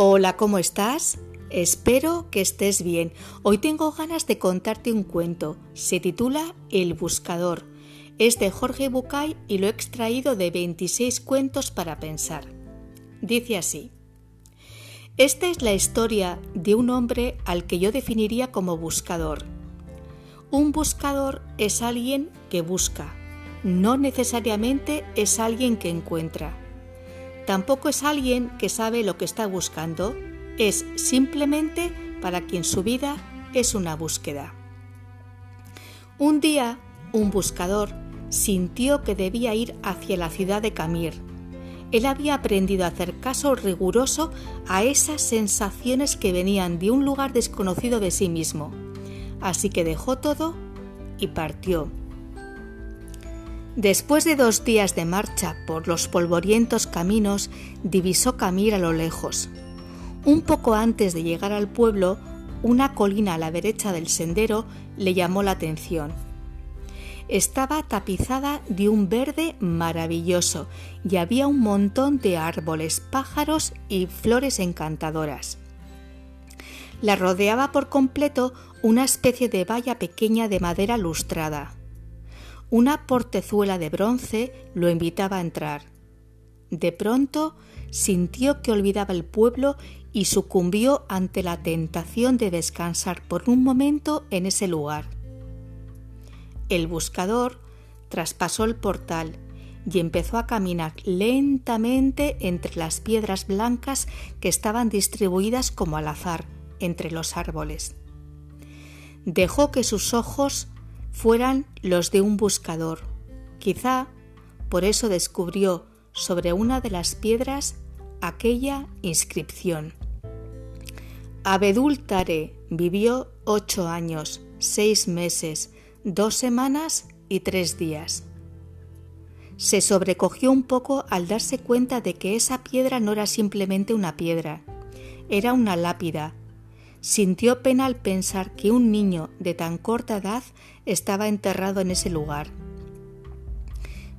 Hola, ¿cómo estás? Espero que estés bien. Hoy tengo ganas de contarte un cuento. Se titula El Buscador. Es de Jorge Bucay y lo he extraído de 26 cuentos para pensar. Dice así. Esta es la historia de un hombre al que yo definiría como buscador. Un buscador es alguien que busca, no necesariamente es alguien que encuentra. Tampoco es alguien que sabe lo que está buscando, es simplemente para quien su vida es una búsqueda. Un día, un buscador sintió que debía ir hacia la ciudad de Camir. Él había aprendido a hacer caso riguroso a esas sensaciones que venían de un lugar desconocido de sí mismo. Así que dejó todo y partió. Después de dos días de marcha por los polvorientos caminos, divisó Camir a lo lejos. Un poco antes de llegar al pueblo, una colina a la derecha del sendero le llamó la atención. Estaba tapizada de un verde maravilloso y había un montón de árboles, pájaros y flores encantadoras. La rodeaba por completo una especie de valla pequeña de madera lustrada. Una portezuela de bronce lo invitaba a entrar. De pronto sintió que olvidaba el pueblo y sucumbió ante la tentación de descansar por un momento en ese lugar. El buscador traspasó el portal y empezó a caminar lentamente entre las piedras blancas que estaban distribuidas como al azar entre los árboles. Dejó que sus ojos fueran los de un buscador. Quizá por eso descubrió sobre una de las piedras aquella inscripción. Abedúltare vivió ocho años, seis meses, dos semanas y tres días. Se sobrecogió un poco al darse cuenta de que esa piedra no era simplemente una piedra, era una lápida Sintió pena al pensar que un niño de tan corta edad estaba enterrado en ese lugar.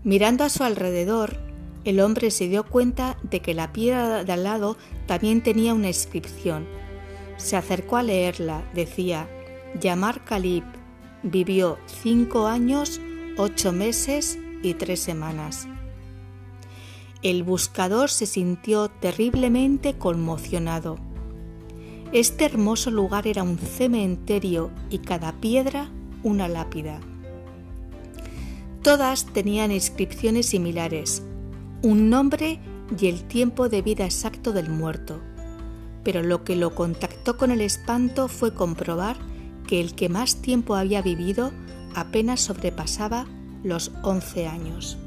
Mirando a su alrededor, el hombre se dio cuenta de que la piedra de al lado también tenía una inscripción. Se acercó a leerla. Decía, Yamar Calib vivió cinco años, ocho meses y tres semanas. El buscador se sintió terriblemente conmocionado este hermoso lugar era un cementerio y cada piedra una lápida. Todas tenían inscripciones similares, un nombre y el tiempo de vida exacto del muerto. Pero lo que lo contactó con el espanto fue comprobar que el que más tiempo había vivido apenas sobrepasaba los once años.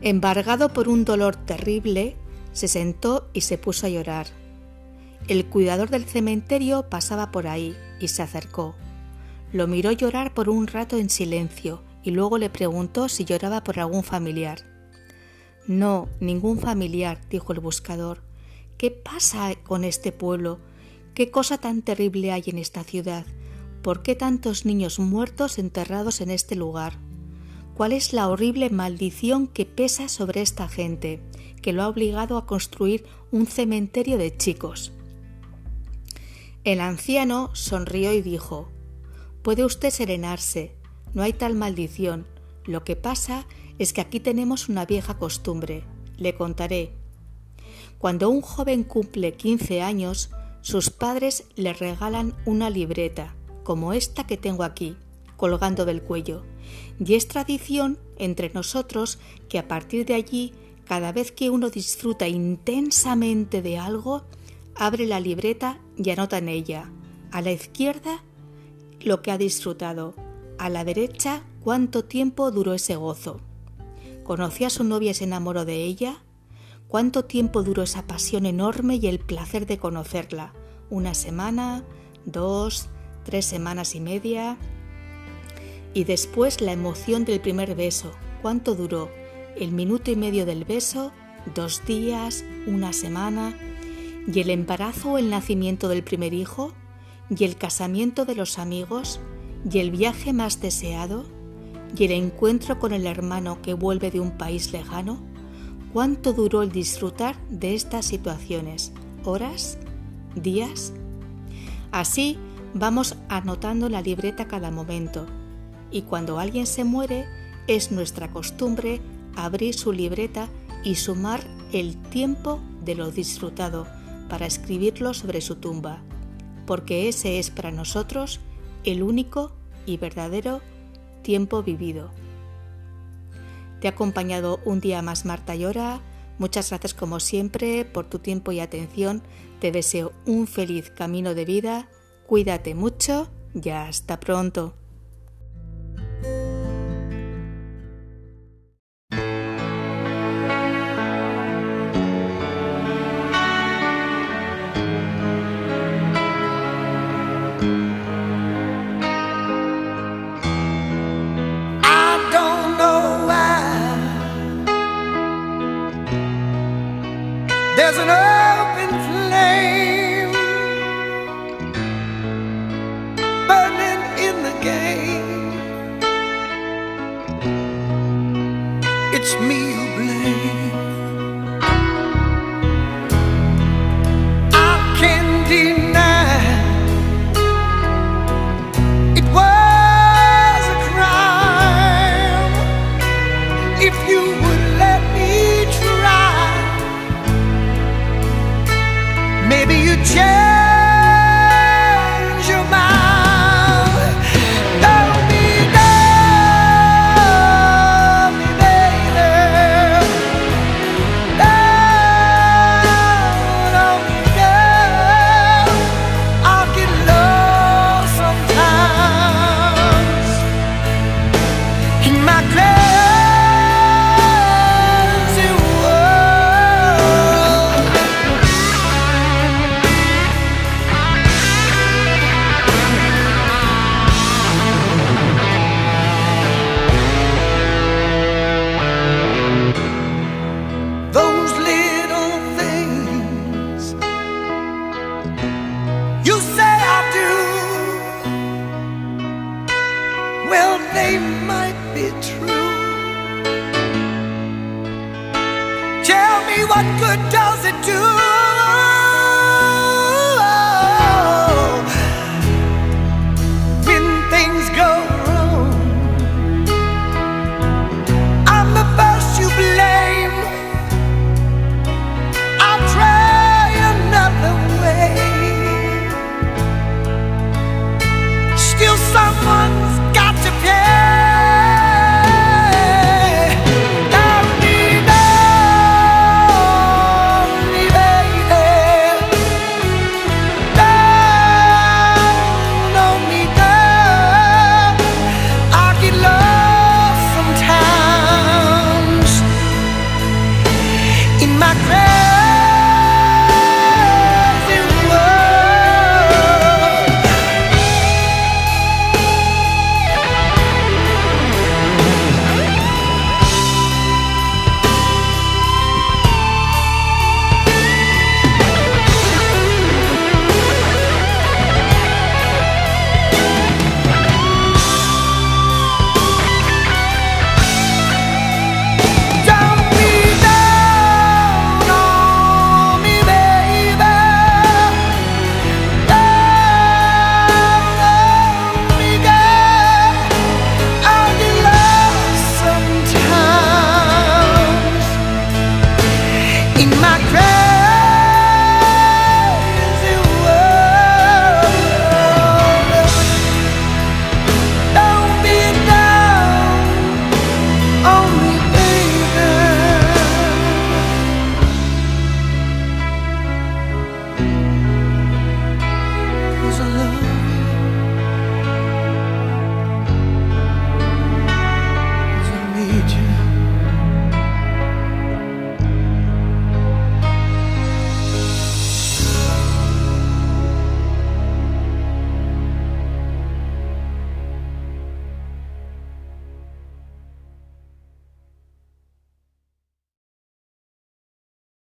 Embargado por un dolor terrible, se sentó y se puso a llorar. El cuidador del cementerio pasaba por ahí y se acercó. Lo miró llorar por un rato en silencio y luego le preguntó si lloraba por algún familiar. No, ningún familiar, dijo el buscador. ¿Qué pasa con este pueblo? ¿Qué cosa tan terrible hay en esta ciudad? ¿Por qué tantos niños muertos enterrados en este lugar? ¿Cuál es la horrible maldición que pesa sobre esta gente, que lo ha obligado a construir un cementerio de chicos? El anciano sonrió y dijo Puede usted serenarse, no hay tal maldición. Lo que pasa es que aquí tenemos una vieja costumbre. Le contaré. Cuando un joven cumple 15 años, sus padres le regalan una libreta, como esta que tengo aquí, colgando del cuello. Y es tradición entre nosotros que a partir de allí, cada vez que uno disfruta intensamente de algo, abre la libreta y anota en ella, a la izquierda, lo que ha disfrutado, a la derecha, cuánto tiempo duró ese gozo. ¿Conoció a su novia y se enamoró de ella? ¿Cuánto tiempo duró esa pasión enorme y el placer de conocerla? ¿Una semana? ¿Dos? ¿Tres semanas y media? Y después la emoción del primer beso. ¿Cuánto duró? ¿El minuto y medio del beso? ¿Dos días? ¿Una semana? Y el embarazo o el nacimiento del primer hijo, y el casamiento de los amigos, y el viaje más deseado, y el encuentro con el hermano que vuelve de un país lejano, ¿cuánto duró el disfrutar de estas situaciones? horas, días. Así vamos anotando la libreta cada momento y cuando alguien se muere es nuestra costumbre abrir su libreta y sumar el tiempo de lo disfrutado para escribirlo sobre su tumba, porque ese es para nosotros el único y verdadero tiempo vivido. Te ha acompañado un día más Marta Llora. Muchas gracias como siempre por tu tiempo y atención. Te deseo un feliz camino de vida. Cuídate mucho y hasta pronto. my grave